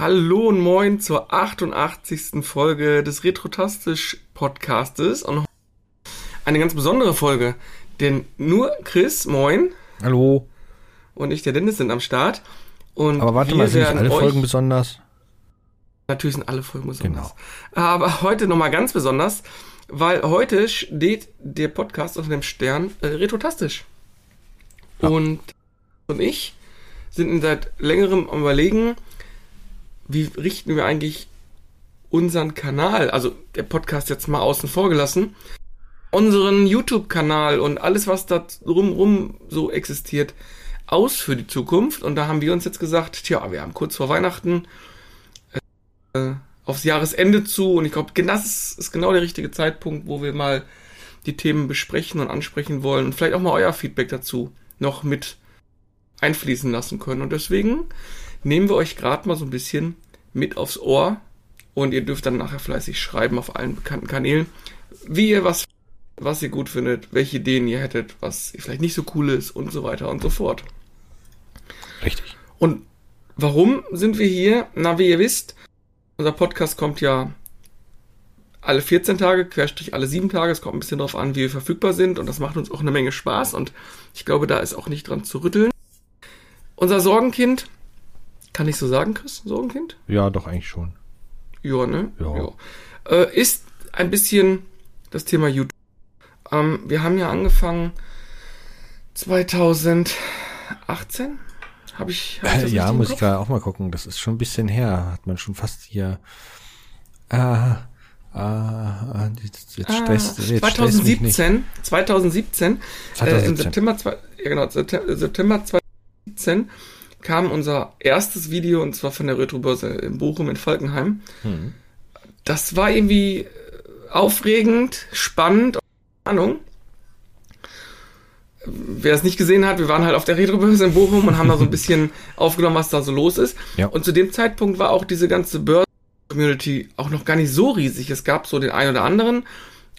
Hallo und moin zur 88. Folge des Retrotastisch Podcastes und eine ganz besondere Folge, denn nur Chris, moin. Hallo. Und ich, der Dennis, sind am Start. Und Aber warte mal, sind nicht alle Folgen besonders? Natürlich sind alle Folgen besonders. Genau. Aber heute nochmal ganz besonders, weil heute steht der Podcast unter dem Stern äh, Retrotastisch. Ja. Und, und ich sind seit längerem am überlegen, wie richten wir eigentlich unseren Kanal, also der Podcast jetzt mal außen vor gelassen, unseren YouTube-Kanal und alles, was da drumrum so existiert, aus für die Zukunft. Und da haben wir uns jetzt gesagt, tja, wir haben kurz vor Weihnachten äh, aufs Jahresende zu und ich glaube, das ist genau der richtige Zeitpunkt, wo wir mal die Themen besprechen und ansprechen wollen und vielleicht auch mal euer Feedback dazu noch mit einfließen lassen können. Und deswegen nehmen wir euch gerade mal so ein bisschen mit aufs Ohr und ihr dürft dann nachher fleißig schreiben auf allen bekannten Kanälen, wie ihr was, was ihr gut findet, welche Ideen ihr hättet, was vielleicht nicht so cool ist und so weiter und so fort. Richtig. Und warum sind wir hier? Na, wie ihr wisst, unser Podcast kommt ja alle 14 Tage, querstrich alle 7 Tage. Es kommt ein bisschen darauf an, wie wir verfügbar sind und das macht uns auch eine Menge Spaß und ich glaube, da ist auch nicht dran zu rütteln. Unser Sorgenkind kann ich so sagen, Chris? Sorgenkind? Ja, doch, eigentlich schon. Ja, ne? Ja. ja. Äh, ist ein bisschen das Thema YouTube. Ähm, wir haben ja angefangen 2018. Habe ich, hab ich Ja, muss ich gerade auch mal gucken. Das ist schon ein bisschen her. Hat man schon fast hier. Ah, ah, jetzt, jetzt ah, stresst, jetzt 2017, 2017, 2017. Äh, im September, ja genau, September 2017 kam unser erstes Video und zwar von der Retrobörse in Bochum in Falkenheim. Hm. Das war irgendwie aufregend, spannend, Ahnung. Wer es nicht gesehen hat, wir waren halt auf der Retrobörse in Bochum und haben da so ein bisschen aufgenommen, was da so los ist. Ja. Und zu dem Zeitpunkt war auch diese ganze Börsen-Community auch noch gar nicht so riesig. Es gab so den einen oder anderen,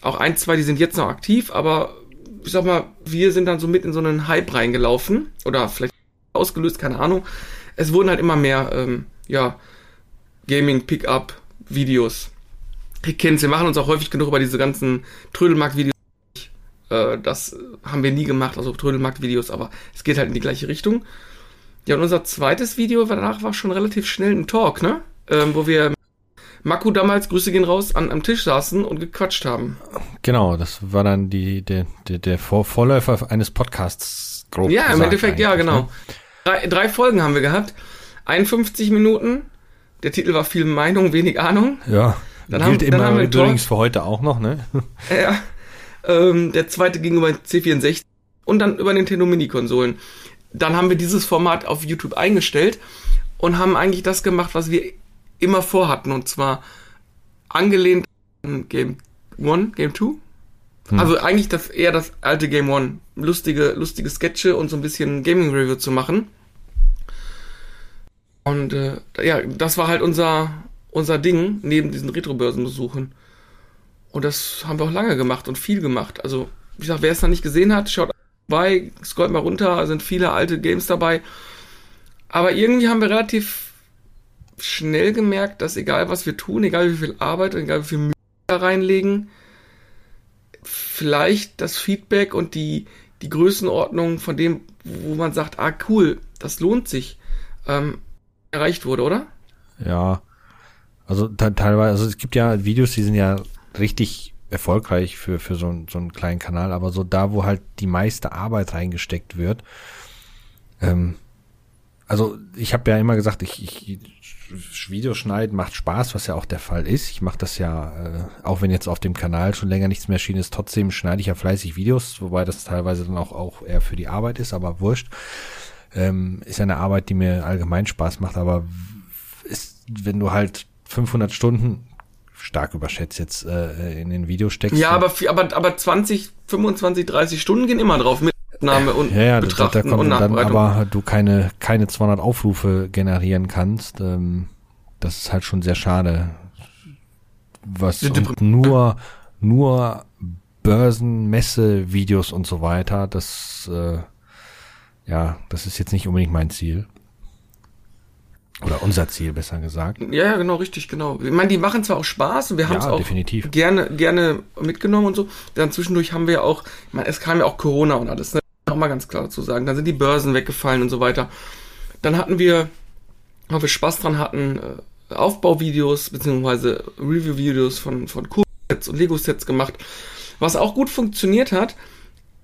auch ein, zwei, die sind jetzt noch aktiv, aber ich sag mal, wir sind dann so mit in so einen Hype reingelaufen oder vielleicht ausgelöst, keine Ahnung. Es wurden halt immer mehr, ähm, ja, Gaming-Pickup-Videos. Ihr kennt's, wir machen uns auch häufig genug über diese ganzen Trödelmarkt-Videos. Äh, das haben wir nie gemacht, also Trödelmarkt-Videos, aber es geht halt in die gleiche Richtung. Ja, und unser zweites Video danach war schon relativ schnell ein Talk, ne? Ähm, wo wir Maku damals, Grüße gehen raus, an, am Tisch saßen und gequatscht haben. Genau, das war dann die, der, der, der Vor Vorläufer eines Podcasts, grob Ja, im Endeffekt, ja, genau. Ne? Drei, drei Folgen haben wir gehabt. 51 Minuten. Der Titel war viel Meinung, wenig Ahnung. Ja. Dann gilt haben, immer haben übrigens für heute auch noch, ne? Ja. Ähm, der zweite ging über C64 und dann über Nintendo Mini-Konsolen. Dann haben wir dieses Format auf YouTube eingestellt und haben eigentlich das gemacht, was wir immer vorhatten. Und zwar angelehnt an Game One, Game Two. Hm. Also eigentlich das eher das alte Game One. Lustige, lustige Sketche und so ein bisschen Gaming-Review zu machen. Und äh, ja, das war halt unser, unser Ding, neben diesen Retro-Börsenbesuchen. Und das haben wir auch lange gemacht und viel gemacht. Also, wie gesagt, wer es noch nicht gesehen hat, schaut vorbei, scrollt mal runter, sind viele alte Games dabei. Aber irgendwie haben wir relativ schnell gemerkt, dass egal was wir tun, egal wie viel Arbeit, egal wie viel Mühe da reinlegen, vielleicht das Feedback und die, die Größenordnung von dem, wo man sagt, ah cool, das lohnt sich, ähm, erreicht wurde, oder? Ja, also teilweise, also es gibt ja Videos, die sind ja richtig erfolgreich für, für so, so einen kleinen Kanal, aber so da, wo halt die meiste Arbeit reingesteckt wird, ähm, also ich habe ja immer gesagt, ich, ich Videoschneiden macht Spaß, was ja auch der Fall ist. Ich mache das ja, äh, auch wenn jetzt auf dem Kanal schon länger nichts mehr erschienen ist, trotzdem schneide ich ja fleißig Videos, wobei das teilweise dann auch, auch eher für die Arbeit ist, aber wurscht. Ähm, ist ja eine Arbeit, die mir allgemein Spaß macht, aber ist, wenn du halt 500 Stunden stark überschätzt jetzt äh, in den Video steckst. Ja, aber, aber, aber 20, 25, 30 Stunden gehen immer drauf Aufnahme und ja, ja, Betrachten da, da und dann aber du keine, keine 200 Aufrufe generieren kannst, ähm, das ist halt schon sehr schade. Was nur, nur Börsen, Messe, Videos und so weiter, das, äh, ja, das ist jetzt nicht unbedingt mein Ziel. Oder unser Ziel, besser gesagt. Ja, ja, genau, richtig, genau. Ich meine, die machen zwar auch Spaß und wir haben es Ja, auch definitiv. gerne, gerne mitgenommen und so. Dann zwischendurch haben wir ja auch, ich meine, es kam ja auch Corona und alles, ne? Auch mal ganz klar dazu sagen. Dann sind die Börsen weggefallen und so weiter. Dann hatten wir, weil wir Spaß dran hatten, äh, Aufbauvideos beziehungsweise Review-Videos von, von Kursets und Lego-Sets gemacht, was auch gut funktioniert hat.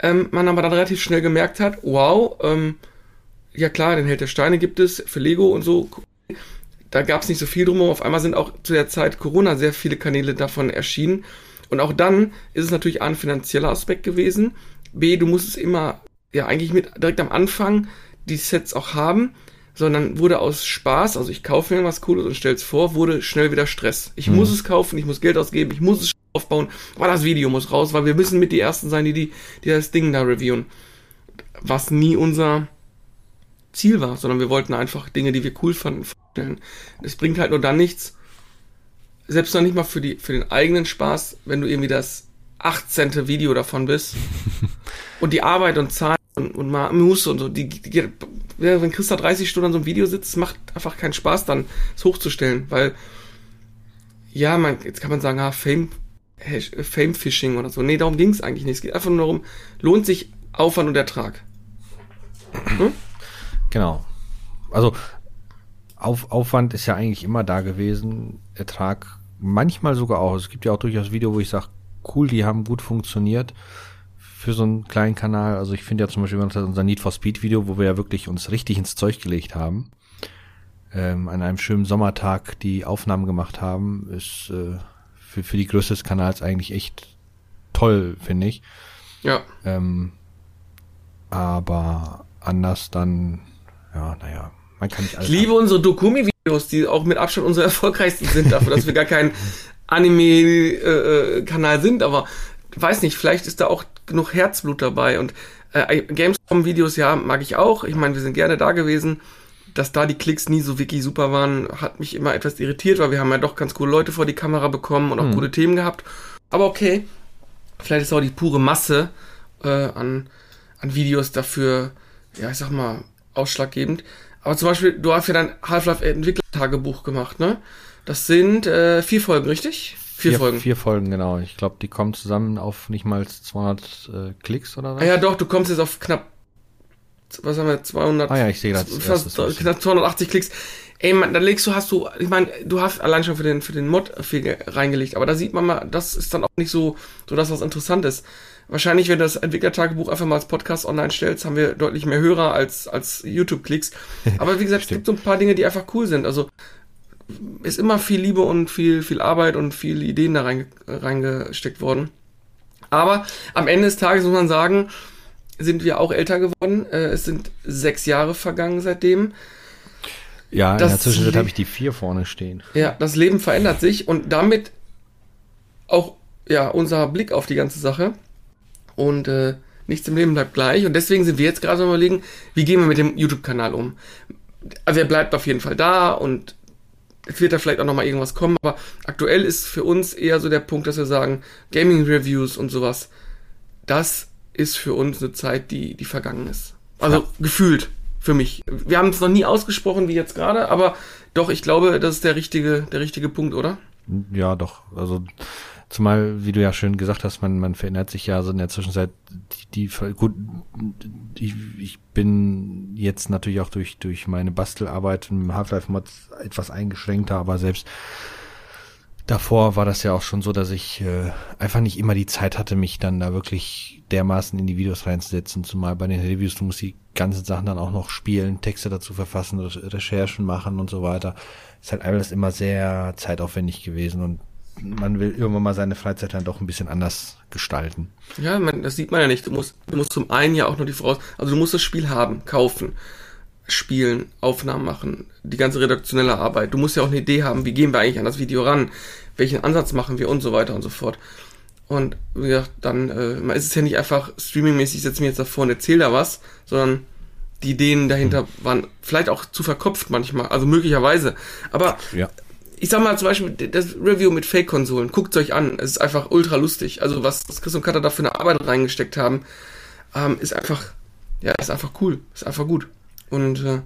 Ähm, man aber dann relativ schnell gemerkt hat, wow, ähm, ja klar, den Held der Steine gibt es für Lego und so. Da gab es nicht so viel drum. Auf einmal sind auch zu der Zeit Corona sehr viele Kanäle davon erschienen. Und auch dann ist es natürlich A, ein finanzieller Aspekt gewesen. B, du musst es immer, ja, eigentlich mit direkt am Anfang die Sets auch haben, sondern wurde aus Spaß, also ich kaufe mir was Cooles und stell's vor, wurde schnell wieder Stress. Ich muss es kaufen, ich muss Geld ausgeben, ich muss es aufbauen, aber das Video muss raus, weil wir müssen mit die Ersten sein, die, die, die das Ding da reviewen. Was nie unser Ziel war, sondern wir wollten einfach Dinge, die wir cool fanden, vorstellen. Es bringt halt nur dann nichts, selbst noch nicht mal für, die, für den eigenen Spaß, wenn du irgendwie das 18. Video davon bist und die Arbeit und Zeit und, und mal Muße und so, die, die, wenn Christa 30 Stunden an so einem Video sitzt, macht einfach keinen Spaß dann, es hochzustellen, weil, ja, man, jetzt kann man sagen, ah, Fame, Fame Phishing oder so. Nee, darum ging es eigentlich nicht. Es geht einfach nur darum, lohnt sich Aufwand und Ertrag. Genau. Also Auf, Aufwand ist ja eigentlich immer da gewesen, Ertrag manchmal sogar auch. Es gibt ja auch durchaus Video, wo ich sage, cool, die haben gut funktioniert für so einen kleinen Kanal. Also ich finde ja zum Beispiel unser Need for Speed Video, wo wir ja wirklich uns richtig ins Zeug gelegt haben, ähm, an einem schönen Sommertag die Aufnahmen gemacht haben, ist äh, für, für die Größe des Kanals eigentlich echt toll, finde ich. Ja. Ähm, aber anders dann, ja, naja, man kann nicht alles. Ich liebe unsere Dokumi-Videos, die auch mit Abstand unsere erfolgreichsten sind, dafür, dass wir gar kein Anime-Kanal sind, aber weiß nicht, vielleicht ist da auch genug Herzblut dabei und äh, Gamescom-Videos, ja, mag ich auch. Ich meine, wir sind gerne da gewesen. Dass da die Klicks nie so wirklich super waren, hat mich immer etwas irritiert, weil wir haben ja doch ganz coole Leute vor die Kamera bekommen und auch Hm. coole Themen gehabt. Aber okay, vielleicht ist auch die pure Masse äh, an, an Videos dafür, ja, ich sag mal, ausschlaggebend. Aber zum Beispiel, du hast ja dein Half-Life-Entwickler-Tagebuch gemacht, ne? Das sind äh, vier Folgen, richtig? Vier, Folgen. Vier Folgen, genau. Ich glaube, die kommen zusammen auf nicht mal 200 äh, Klicks oder was? Ah ja, doch, du kommst jetzt auf knapp, was haben wir, 200, Ah ja, ich sehe das. fast knapp 280 Klicks. Ey, man, dann legst du, hast du, ich meine, du hast allein schon für den, für den Mod viel ge- reingelegt, aber da sieht man mal, das ist dann auch nicht so, so das, was interessant ist. Wahrscheinlich, wenn du das Entwicklertagebuch einfach mal als Podcast online stellst, haben wir deutlich mehr Hörer als, als YouTube-Klicks. Aber wie gesagt, es gibt so ein paar Dinge, die einfach cool sind. Also, ist immer viel Liebe und viel, viel Arbeit und viele Ideen da reinge reingesteckt worden. Aber am Ende des Tages muss man sagen, sind wir auch älter geworden. Äh, es sind sechs Jahre vergangen seitdem. Ja, in der Zwischenzeit habe ich die vier vorne stehen. Ja, das Leben verändert sich und damit auch ja unser Blick auf die ganze Sache. Und äh, nichts im Leben bleibt gleich. Und deswegen sind wir jetzt gerade am überlegen, wie gehen wir mit dem YouTube-Kanal um. Also er bleibt auf jeden Fall da und wird da vielleicht auch nochmal irgendwas kommen, aber aktuell ist für uns eher so der Punkt, dass wir sagen, Gaming-Reviews und sowas, das ist für uns eine Zeit, die, die vergangen ist. Also Ja. gefühlt für mich. Wir haben es noch nie ausgesprochen wie jetzt gerade, aber doch, ich glaube, das ist der richtige, der richtige Punkt, oder? Ja, doch. Also zumal, wie du ja schön gesagt hast, man, man verändert sich ja so in der Zwischenzeit die, die gut, ich, ich bin jetzt natürlich auch durch, durch meine Bastelarbeit im Half-Life-Mod etwas eingeschränkter, aber selbst davor war das ja auch schon so, dass ich äh, einfach nicht immer die Zeit hatte, mich dann da wirklich dermaßen in die Videos reinzusetzen, zumal bei den Reviews, du musst die ganzen Sachen dann auch noch spielen, Texte dazu verfassen, Re Recherchen machen und so weiter. Ist halt alles immer sehr zeitaufwendig gewesen und man will irgendwann mal seine Freizeit dann doch ein bisschen anders gestalten. Ja, man, das sieht man ja nicht. Du musst, du musst zum einen ja auch nur die Voraus... Also du musst das Spiel haben, kaufen, spielen, Aufnahmen machen, die ganze redaktionelle Arbeit. Du musst ja auch eine Idee haben, wie gehen wir eigentlich an das Video ran, welchen Ansatz machen wir und so weiter und so fort. Und wie gesagt, dann äh, ist es ja nicht einfach streamingmäßig, ich setze mich jetzt davor und erzähle da was, sondern die Ideen dahinter waren vielleicht auch zu verkopft manchmal, also möglicherweise. Aber Ja. Ich sag mal zum Beispiel das Review mit Fake-Konsolen, guckt euch an, es ist einfach ultra lustig. Also was Chris und Katha da für eine Arbeit reingesteckt haben, ähm, ist einfach, ja, ist einfach cool, ist einfach gut. Und äh,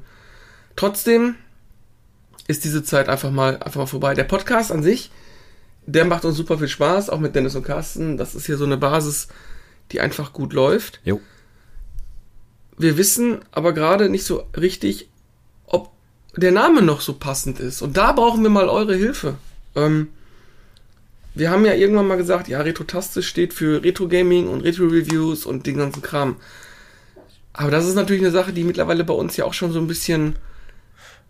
trotzdem ist diese Zeit einfach mal, einfach mal vorbei. Der Podcast an sich, der macht uns super viel Spaß, auch mit Dennis und Carsten. Das ist hier so eine Basis, die einfach gut läuft. Jo. Wir wissen aber gerade nicht so richtig, ob der Name noch so passend ist. Und da brauchen wir mal eure Hilfe. Ähm, wir haben ja irgendwann mal gesagt, ja, Retrotastisch steht für Retro Gaming und Retro Reviews und den ganzen Kram. Aber das ist natürlich eine Sache, die mittlerweile bei uns ja auch schon so ein bisschen.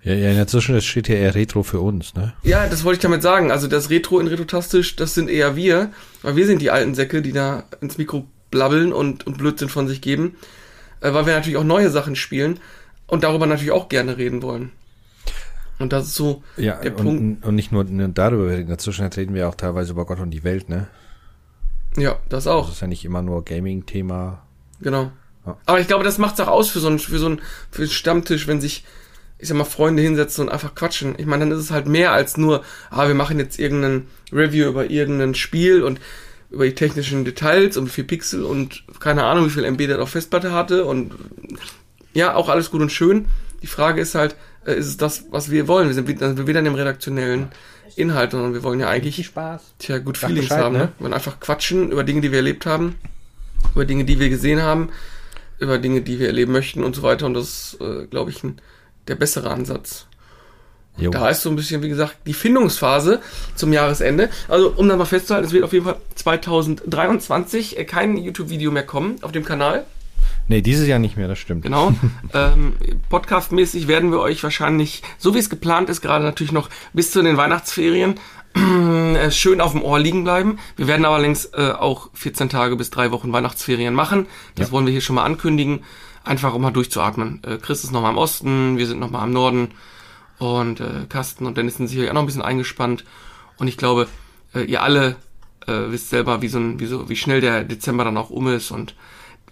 Ja, ja, in der Zwischenzeit steht ja eher Retro für uns, ne? Ja, das wollte ich damit sagen. Also das Retro in Retrotastisch, das sind eher wir. Weil wir sind die alten Säcke, die da ins Mikro blabbeln und, und Blödsinn von sich geben. Äh, weil wir natürlich auch neue Sachen spielen und darüber natürlich auch gerne reden wollen. Und das ist so ja, der und, Punkt. Und nicht nur, darüber, in der Zwischenzeit reden wir auch teilweise über Gott und die Welt, ne? Ja, das auch. Das ist ja nicht immer nur Gaming-Thema. Genau. Ja. Aber ich glaube, das macht's auch aus für so einen, für so einen, für einen Stammtisch, wenn sich, ich sag mal, Freunde hinsetzen und einfach quatschen. Ich meine, dann ist es halt mehr als nur, ah, wir machen jetzt irgendeinen Review über irgendein Spiel und über die technischen Details und wie viel Pixel und keine Ahnung, wie viel MB der auf Festplatte hatte und ja, auch alles gut und schön. Die Frage ist halt, äh, ist es das, was wir wollen? Wir sind wieder, wieder in dem redaktionellen Inhalt und wir wollen ja eigentlich, Viel Spaß. tja, gut Sag Feelings haben. Ne? Wir wollen einfach quatschen über Dinge, die wir erlebt haben, über Dinge, die wir gesehen haben, über Dinge, die wir erleben möchten und so weiter. Und das ist, äh, glaube ich, ein, der bessere Ansatz. Da ist so ein bisschen, wie gesagt, die Findungsphase zum Jahresende. Also, um dann mal festzuhalten, es wird auf jeden Fall 2023 äh, kein YouTube-Video mehr kommen auf dem Kanal. Nee, dieses Jahr nicht mehr, das stimmt. Genau. ähm, Podcast-mäßig werden wir euch wahrscheinlich, so wie es geplant ist, gerade natürlich noch bis zu den Weihnachtsferien, äh, schön auf dem Ohr liegen bleiben. Wir werden aber längst äh, auch 14 Tage bis drei Wochen Weihnachtsferien machen. Das ja. wollen wir hier schon mal ankündigen. Einfach um mal durchzuatmen. Äh, Chris ist noch mal im Osten, wir sind noch mal am Norden. Und äh, Carsten und Dennis sind sicherlich auch noch ein bisschen eingespannt. Und ich glaube, äh, ihr alle äh, wisst selber, wie, so ein, wie, so, wie schnell der Dezember dann auch um ist. Und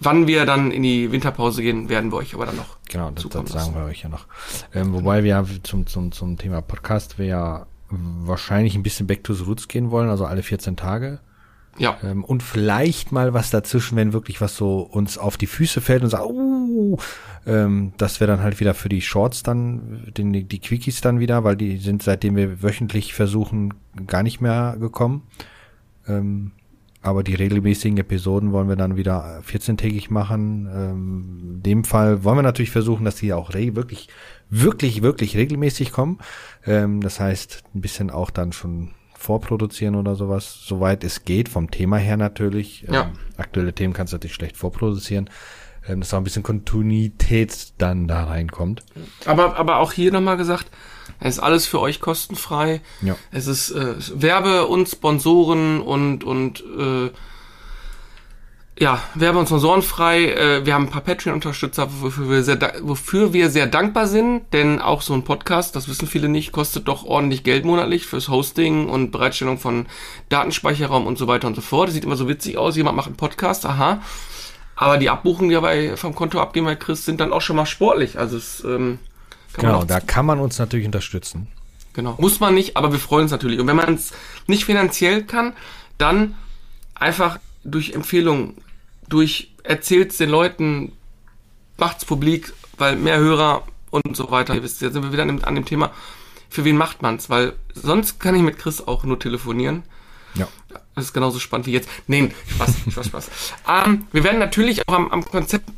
wann wir dann in die Winterpause gehen, werden wir euch aber dann noch Genau, das, das sagen wir euch ja noch. Ähm, wobei wir zum, zum, zum Thema Podcast wir ja wahrscheinlich ein bisschen back to the roots gehen wollen, also alle 14 Tage. Ja. Ähm, und vielleicht mal was dazwischen, wenn wirklich was so uns auf die Füße fällt und sagt, uh, ähm, das wäre dann halt wieder für die Shorts dann, den, die Quickies dann wieder, weil die sind seitdem wir wöchentlich versuchen gar nicht mehr gekommen. Ähm, aber die regelmäßigen Episoden wollen wir dann wieder 14-tägig machen. Ähm, in dem Fall wollen wir natürlich versuchen, dass die auch wirklich, wirklich, wirklich regelmäßig kommen. Ähm, das heißt, ein bisschen auch dann schon vorproduzieren oder sowas, soweit es geht, vom Thema her natürlich. Ja. Ähm, aktuelle Themen kannst du natürlich schlecht vorproduzieren. Ähm, dass auch ein bisschen Kontinuität dann da reinkommt. Aber, aber auch hier nochmal gesagt, es ist alles für euch kostenfrei. Ja. Es ist äh, Werbe und Sponsoren und, und äh, ja, Werbe- und Sponsorenfrei. Äh, wir haben ein paar Patreon-Unterstützer, wofür wir, sehr, wofür wir sehr dankbar sind, denn auch so ein Podcast, das wissen viele nicht, kostet doch ordentlich Geld monatlich fürs Hosting und Bereitstellung von Datenspeicherraum und so weiter und so fort. Das sieht immer so witzig aus, jemand macht einen Podcast, aha. Aber die Abbuchungen, die dabei vom Konto abgehen bei Chris, sind dann auch schon mal sportlich. Also es, ähm, genau, da kann man uns natürlich unterstützen. Genau. Muss man nicht, aber wir freuen uns natürlich. Und wenn man es nicht finanziell kann, dann einfach durch Empfehlungen, durch erzählt den Leuten, macht's publik, weil mehr Hörer und so weiter. Ihr wisst, jetzt sind wir wieder an dem, an dem Thema, für wen macht man's? Weil sonst kann ich mit Chris auch nur telefonieren. Ja. Das ist genauso spannend wie jetzt. Nein, Spaß, Spaß, Spaß. ähm, wir werden natürlich auch am, am Konzept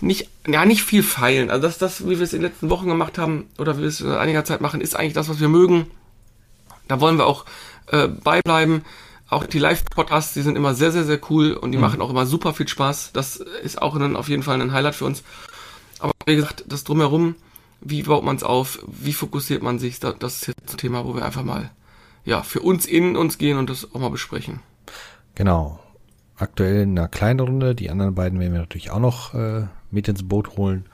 nicht, ja, nicht viel feilen. Also das, das, wie wir es in den letzten Wochen gemacht haben oder wie wir es in einiger Zeit machen, ist eigentlich das, was wir mögen. Da wollen wir auch äh, beibleiben. Auch die Live-Podcasts, die sind immer sehr, sehr, sehr cool und die mhm. machen auch immer super viel Spaß. Das ist auch ein, auf jeden Fall ein Highlight für uns. Aber wie gesagt, das drumherum, wie baut man es auf, wie fokussiert man sich, das ist jetzt ein Thema, wo wir einfach mal ja, für uns in uns gehen und das auch mal besprechen. Genau. Aktuell in einer kleinen Runde. Die anderen beiden werden wir natürlich auch noch äh, mit ins Boot holen.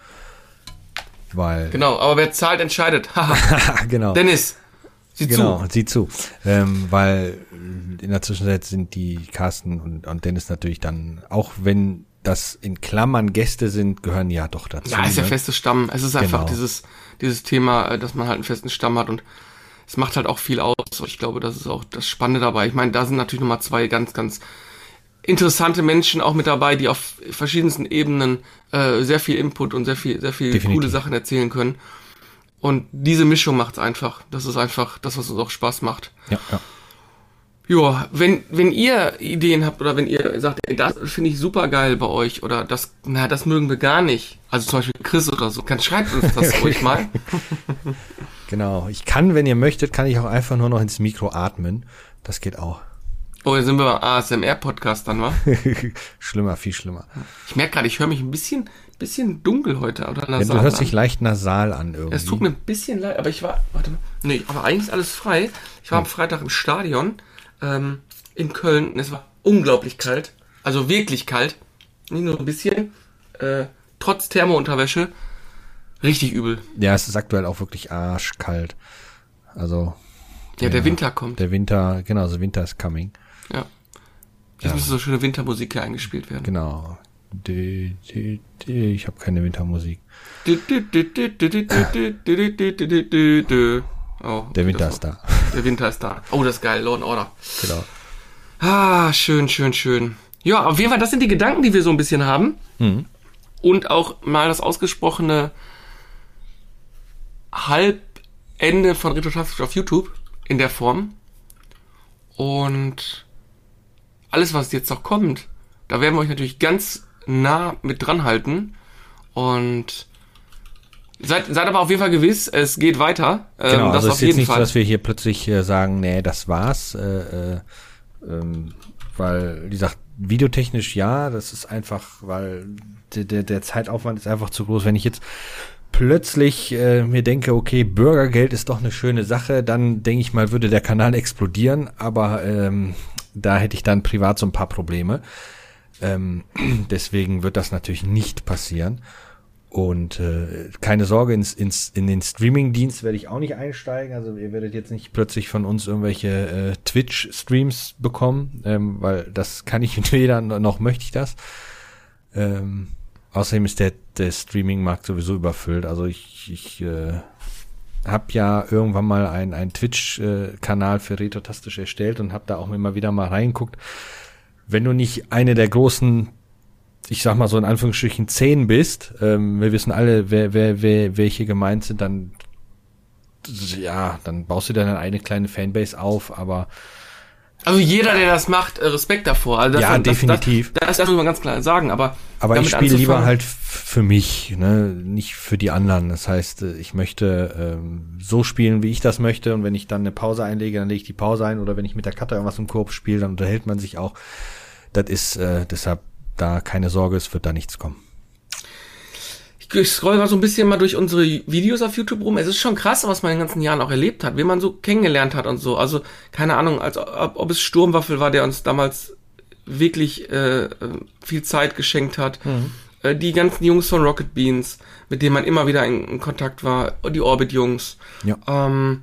Weil. Genau, aber wer zahlt, entscheidet. genau. Dennis, sieh genau, zu. Genau, sieh zu. Ähm, weil in der Zwischenzeit sind die Carsten und, und Dennis natürlich dann, auch wenn das in Klammern Gäste sind, gehören ja doch dazu. Ja, ist ja ne? festes Stamm. Es ist einfach genau. dieses, dieses Thema, äh, dass man halt einen festen Stamm hat und es macht halt auch viel aus. Ich glaube, das ist auch das Spannende dabei. Ich meine, da sind natürlich nochmal zwei ganz, ganz interessante Menschen auch mit dabei, die auf verschiedensten Ebenen äh, sehr viel Input und sehr viel, sehr viel Definitiv. coole Sachen erzählen können. Und diese Mischung macht's einfach. Das ist einfach das, was uns auch Spaß macht. Ja, ja. Ja, wenn, wenn ihr Ideen habt oder wenn ihr sagt, ey, das finde ich super geil bei euch oder das, na, das mögen wir gar nicht. Also zum Beispiel Chris oder so, dann schreibt uns das ruhig mal. Genau. Ich kann, wenn ihr möchtet, kann ich auch einfach nur noch ins Mikro atmen. Das geht auch. Oh, jetzt sind wir beim ASMR-Podcast dann, wa? schlimmer, viel schlimmer. Ich merke gerade, ich höre mich ein bisschen, bisschen dunkel heute oder nasal. Ja, du hörst an. dich leicht nasal an irgendwie. Es tut mir ein bisschen leid, aber ich war, warte mal, nee, aber eigentlich ist alles frei. Ich war hm. am Freitag im Stadion ähm, in Köln und es war unglaublich kalt. Also wirklich kalt. Nicht nur ein bisschen. Äh, trotz Thermounterwäsche. Richtig übel. Ja, es ist aktuell auch wirklich arschkalt. Also. Ja, der, der Winter kommt. Der Winter, genau, also Winter is coming. Ja. Jetzt ja. müsste so schöne Wintermusik hier eingespielt werden. Genau. Ich habe keine Wintermusik. Oh, der Winter ist da. Der Winter ist da. Oh, das ist geil, Law and Order. Genau. Ah, schön, schön, schön. Ja, auf jeden Fall, das sind die Gedanken, die wir so ein bisschen haben. Mhm. Und auch mal das ausgesprochene Halbende von Retrotastisch auf YouTube in der Form. Und alles, was jetzt noch kommt, da werden wir euch natürlich ganz nah mit dran halten. Und Seid, seid aber auf jeden Fall gewiss, es geht weiter. Ähm, genau, das also auf ist jeden jetzt nicht Fall. so, dass wir hier plötzlich äh, sagen, nee, das war's. Äh, äh, ähm, weil, wie gesagt, videotechnisch ja, das ist einfach, weil der, der, der Zeitaufwand ist einfach zu groß. Wenn ich jetzt plötzlich äh, mir denke, okay, Bürgergeld ist doch eine schöne Sache, dann denke ich mal, würde der Kanal explodieren, aber ähm, da hätte ich dann privat so ein paar Probleme. Ähm, deswegen wird das natürlich nicht passieren. Und äh, keine Sorge, ins, ins, in den Streaming-Dienst werde ich auch nicht einsteigen. Also ihr werdet jetzt nicht plötzlich von uns irgendwelche äh, Twitch-Streams bekommen, ähm, weil das kann ich weder noch möchte ich das. Ähm, außerdem ist der, der Streaming-Markt sowieso überfüllt. Also ich, ich äh, habe ja irgendwann mal einen, Twitch-Kanal für Retrotastisch erstellt und habe da auch immer wieder mal reingeguckt. Wenn du nicht eine der großen ich sag mal so in Anführungsstrichen zehn bist, ähm, wir wissen alle, wer, wer, wer, welche gemeint sind, dann ja, dann baust du dir eine kleine Fanbase auf, aber also jeder, der das macht, äh, Respekt davor. Also das, ja, das, definitiv. Das, das, muss man ganz klar sagen, aber. Aber ich spiele lieber halt für mich, ne, nicht für die anderen. Das heißt, äh, ich möchte ähm, so spielen, wie ich das möchte. Und wenn ich dann eine Pause einlege, dann lege ich die Pause ein. Oder wenn ich mit der Cutter irgendwas im Korb spiele, dann unterhält man sich auch. Das ist äh, deshalb da keine Sorge, es wird da nichts kommen. Ich scroll mal so ein bisschen mal durch unsere Videos auf YouTube rum. Es ist schon krass, was man in den ganzen Jahren auch erlebt hat, wie man so kennengelernt hat und so. Also keine Ahnung, als ob, ob es Sturmwaffel war, der uns damals wirklich äh, viel Zeit geschenkt hat. Mhm. Äh, die ganzen Jungs von Rocket Beans, mit denen man immer wieder in, in Kontakt war, die Orbit-Jungs. Ja. Ähm,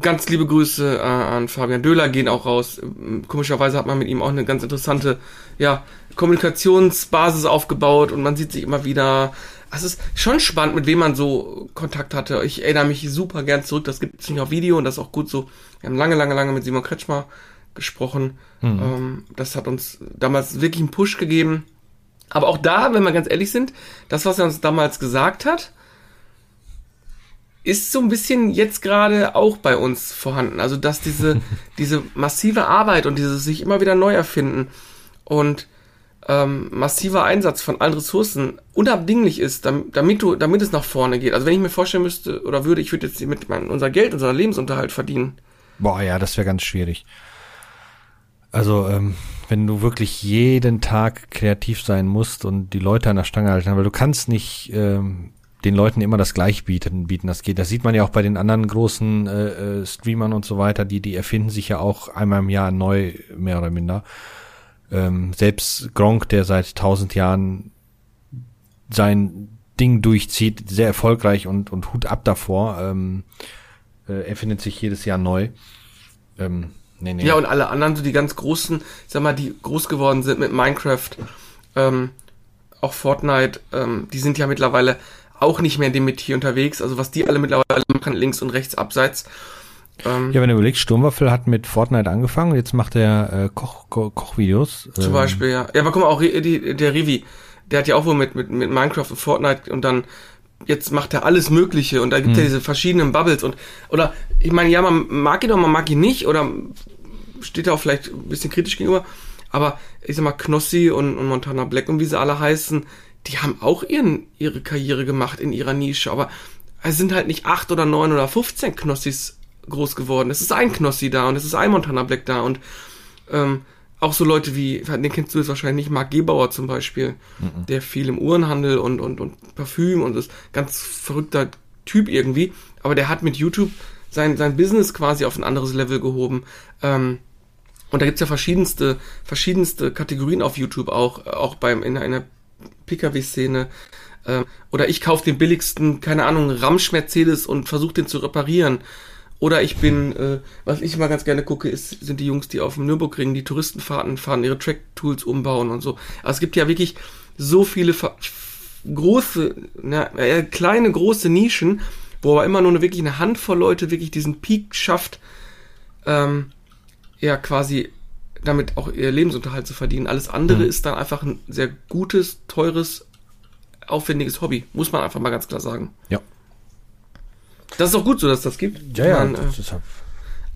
ganz liebe Grüße äh, an Fabian Döhler gehen auch raus. Komischerweise hat man mit ihm auch eine ganz interessante ja, Kommunikationsbasis aufgebaut und man sieht sich immer wieder. Es ist schon spannend, mit wem man so Kontakt hatte. Ich erinnere mich super gern zurück. Das gibt es nicht auf Video und das ist auch gut so. Wir haben lange, lange, lange mit Simon Kretschmer gesprochen. Mhm. Ähm, das hat uns damals wirklich einen Push gegeben. Aber auch da, wenn wir ganz ehrlich sind, das, was er uns damals gesagt hat, ist so ein bisschen jetzt gerade auch bei uns vorhanden. Also, dass diese, diese massive Arbeit und dieses sich immer wieder neu erfinden und ähm, massiver Einsatz von allen Ressourcen unabdinglich ist, damit, du, damit es nach vorne geht. Also wenn ich mir vorstellen müsste oder würde, ich würde jetzt mit mein, unser Geld, unser Lebensunterhalt verdienen. Boah, ja, das wäre ganz schwierig. Also, ähm, wenn du wirklich jeden Tag kreativ sein musst und die Leute an der Stange halten, weil du kannst nicht ähm, den Leuten immer das gleich bieten, bieten das geht. Das sieht man ja auch bei den anderen großen äh, äh, Streamern und so weiter, die, die erfinden sich ja auch einmal im Jahr neu, mehr oder minder. Ähm, selbst Gronk, der seit tausend Jahren sein Ding durchzieht, sehr erfolgreich und, und Hut ab davor, ähm, äh, erfindet sich jedes Jahr neu. Ähm, nee, nee. Ja, und alle anderen, so die ganz großen, sag mal, die groß geworden sind mit Minecraft, ähm, auch Fortnite, ähm, die sind ja mittlerweile auch nicht mehr in dem Metier unterwegs. Also was die alle mittlerweile machen, links und rechts abseits. Ähm, ja, wenn du überlegst, Sturmwaffel hat mit Fortnite angefangen, jetzt macht er äh, Koch, Ko Kochvideos. Zum ähm. Beispiel, ja. Ja, aber guck mal, auch die, der Rivi, der hat ja auch wohl mit, mit, mit Minecraft und Fortnite und dann jetzt macht er alles Mögliche und da gibt es ja diese verschiedenen Bubbles und oder ich meine, ja, man mag ihn oder man mag ihn nicht oder steht da auch vielleicht ein bisschen kritisch gegenüber, aber ich sag mal, Knossi und, und Montana Black und wie sie alle heißen, die haben auch ihren, ihre Karriere gemacht in ihrer Nische, aber es sind halt nicht acht oder neun oder 15 Knossis groß geworden. Es ist ein Knossi da und es ist ein Montana Black da und ähm, auch so Leute wie, den kennst du jetzt wahrscheinlich nicht, Marc Gebauer zum Beispiel, mhm. der viel im Uhrenhandel und, und, und Parfüm und ist ganz verrückter Typ irgendwie, aber der hat mit YouTube sein, sein Business quasi auf ein anderes Level gehoben. Ähm, und da gibt's ja verschiedenste, verschiedenste Kategorien auf YouTube auch, auch beim, in einer Pkw-Szene. Ähm, oder ich kaufe den billigsten, keine Ahnung, Ramsch Mercedes und versuche den zu reparieren. Oder ich bin, äh, was ich immer ganz gerne gucke, ist, sind die Jungs, die auf dem Nürburgring die Touristenfahrten fahren, ihre Track-Tools umbauen und so. Aber es gibt ja wirklich so viele große, na, äh, kleine, große Nischen, wo aber immer nur eine, wirklich eine Handvoll Leute wirklich diesen Peak schafft, ähm, ja, quasi damit auch ihr Lebensunterhalt zu verdienen. Alles andere mhm. ist dann einfach ein sehr gutes, teures, aufwendiges Hobby. Muss man einfach mal ganz klar sagen. Ja. Das ist auch gut so, dass das gibt. Ja, ja. Man, äh,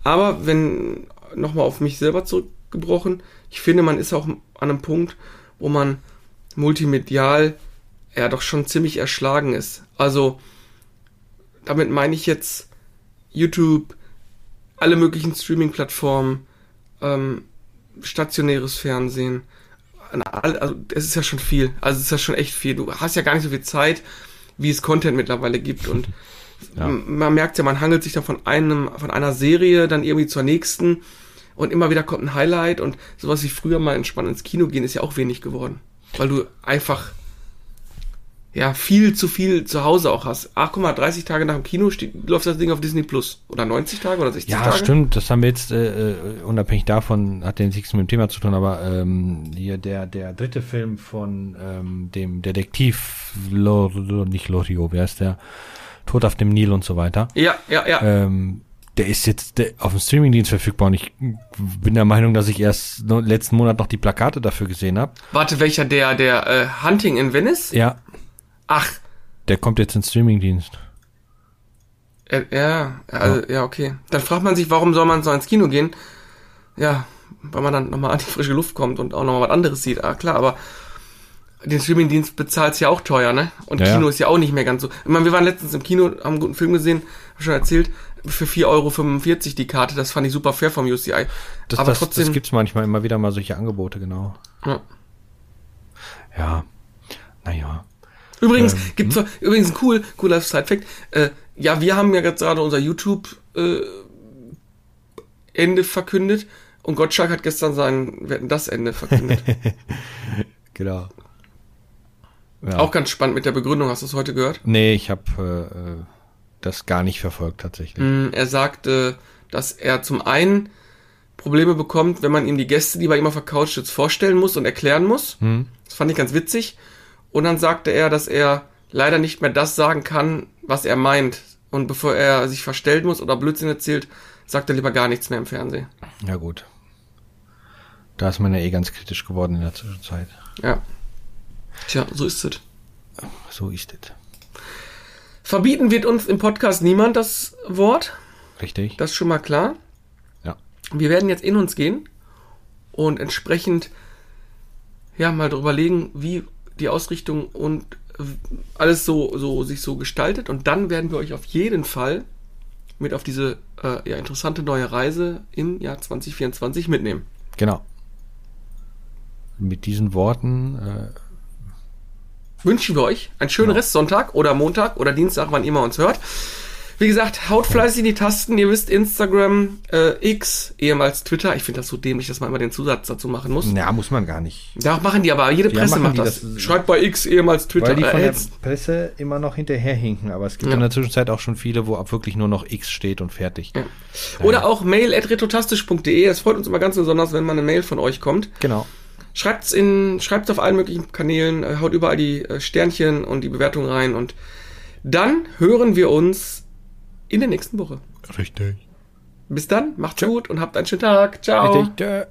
aber wenn, nochmal auf mich selber zurückgebrochen, ich finde, man ist auch an einem Punkt, wo man multimedial ja doch schon ziemlich erschlagen ist. Also, damit meine ich jetzt YouTube, alle möglichen Streaming-Plattformen, ähm, stationäres Fernsehen. Also, es ist ja schon viel. Also, es ist ja schon echt viel. Du hast ja gar nicht so viel Zeit, wie es Content mittlerweile gibt und ja. Man merkt ja, man hangelt sich da von einem, von einer Serie dann irgendwie zur nächsten und immer wieder kommt ein Highlight und sowas wie früher mal entspannt ins Kino gehen ist ja auch wenig geworden. Weil du einfach ja, viel zu viel zu Hause auch hast. Ach, guck mal, 30 Tage nach dem Kino steht, läuft das Ding auf Disney Plus. Oder 90 Tage oder 60 ja, Tage. Ja, stimmt. Das haben wir jetzt, äh, äh, unabhängig davon, hat den nichts mit dem Thema zu tun, aber ähm, hier der, der dritte Film von ähm, dem Detektiv, Lor, nicht Lorio, wer ist der? Tod auf dem Nil und so weiter. Ja, ja, ja. Ähm, der ist jetzt der, auf dem Streamingdienst verfügbar und ich bin der Meinung, dass ich erst letzten Monat noch die Plakate dafür gesehen habe. Warte, welcher der der äh, Hunting in Venice? Ja. Ach. Der kommt jetzt ins Streamingdienst. Ja, ja, also, ja. ja, okay. Dann fragt man sich, warum soll man so ins Kino gehen? Ja, weil man dann nochmal an die frische Luft kommt und auch nochmal was anderes sieht. Ah, klar, aber den Streamingdienst bezahlt ja auch teuer, ne? Und ja, Kino ist ja auch nicht mehr ganz so. Ich meine, wir waren letztens im Kino, haben einen guten Film gesehen, hab schon erzählt, für 4,45 Euro die Karte, das fand ich super fair vom UCI. Das, Aber das, trotzdem. Das gibt's manchmal immer wieder mal solche Angebote, genau. Ja. Ja. Naja. Übrigens, ähm, gibt's hm? übrigens ein cool, cooler Side-Fact. Äh, ja, wir haben ja gerade unser YouTube äh, Ende verkündet und Gottschalk hat gestern sein Wetten das Ende verkündet. genau. Ja. Auch ganz spannend mit der Begründung. Hast du es heute gehört? Nee, ich habe äh, das gar nicht verfolgt tatsächlich. Mm, er sagte, dass er zum einen Probleme bekommt, wenn man ihm die Gäste, die bei ihm auf der Couch jetzt vorstellen muss und erklären muss. Hm. Das fand ich ganz witzig. Und dann sagte er, dass er leider nicht mehr das sagen kann, was er meint. Und bevor er sich verstellen muss oder Blödsinn erzählt, sagt er lieber gar nichts mehr im Fernsehen. Ja gut. Da ist man ja eh ganz kritisch geworden in der Zwischenzeit. Ja. Tja, so ist es. So ist es. Verbieten wird uns im Podcast niemand das Wort. Richtig. Das ist schon mal klar. Ja. Wir werden jetzt in uns gehen und entsprechend ja mal legen, wie die Ausrichtung und alles so, so sich so gestaltet und dann werden wir euch auf jeden Fall mit auf diese äh, ja, interessante neue Reise im Jahr 2024 mitnehmen. Genau. Mit diesen Worten äh, wünschen wir euch einen schönen genau. Restsonntag oder Montag oder Dienstag, wann immer uns hört. Wie gesagt, haut fleißig in die Tasten. Ihr wisst, Instagram, äh, X, ehemals Twitter. Ich finde das so dämlich, dass man immer den Zusatz dazu machen muss. Ja, muss man gar nicht. Ja, machen die aber. Jede Presse ja, macht das. das. Schreibt bei X, ehemals Twitter. Weil die von äh, der Presse immer noch hinterherhinken. Aber es gibt ja. in der Zwischenzeit auch schon viele, wo ab wirklich nur noch X steht und fertig. Ja. Oder auch mail at retrotastisch.de. Es freut uns immer ganz besonders, wenn mal eine Mail von euch kommt. Genau. Schreibt's in, schreibt's auf allen möglichen Kanälen, äh, haut überall die äh, Sternchen und die Bewertung rein und dann hören wir uns in der nächsten Woche. Richtig. Bis dann, macht's Ciao. gut und habt einen schönen Tag. Ciao. Richtig.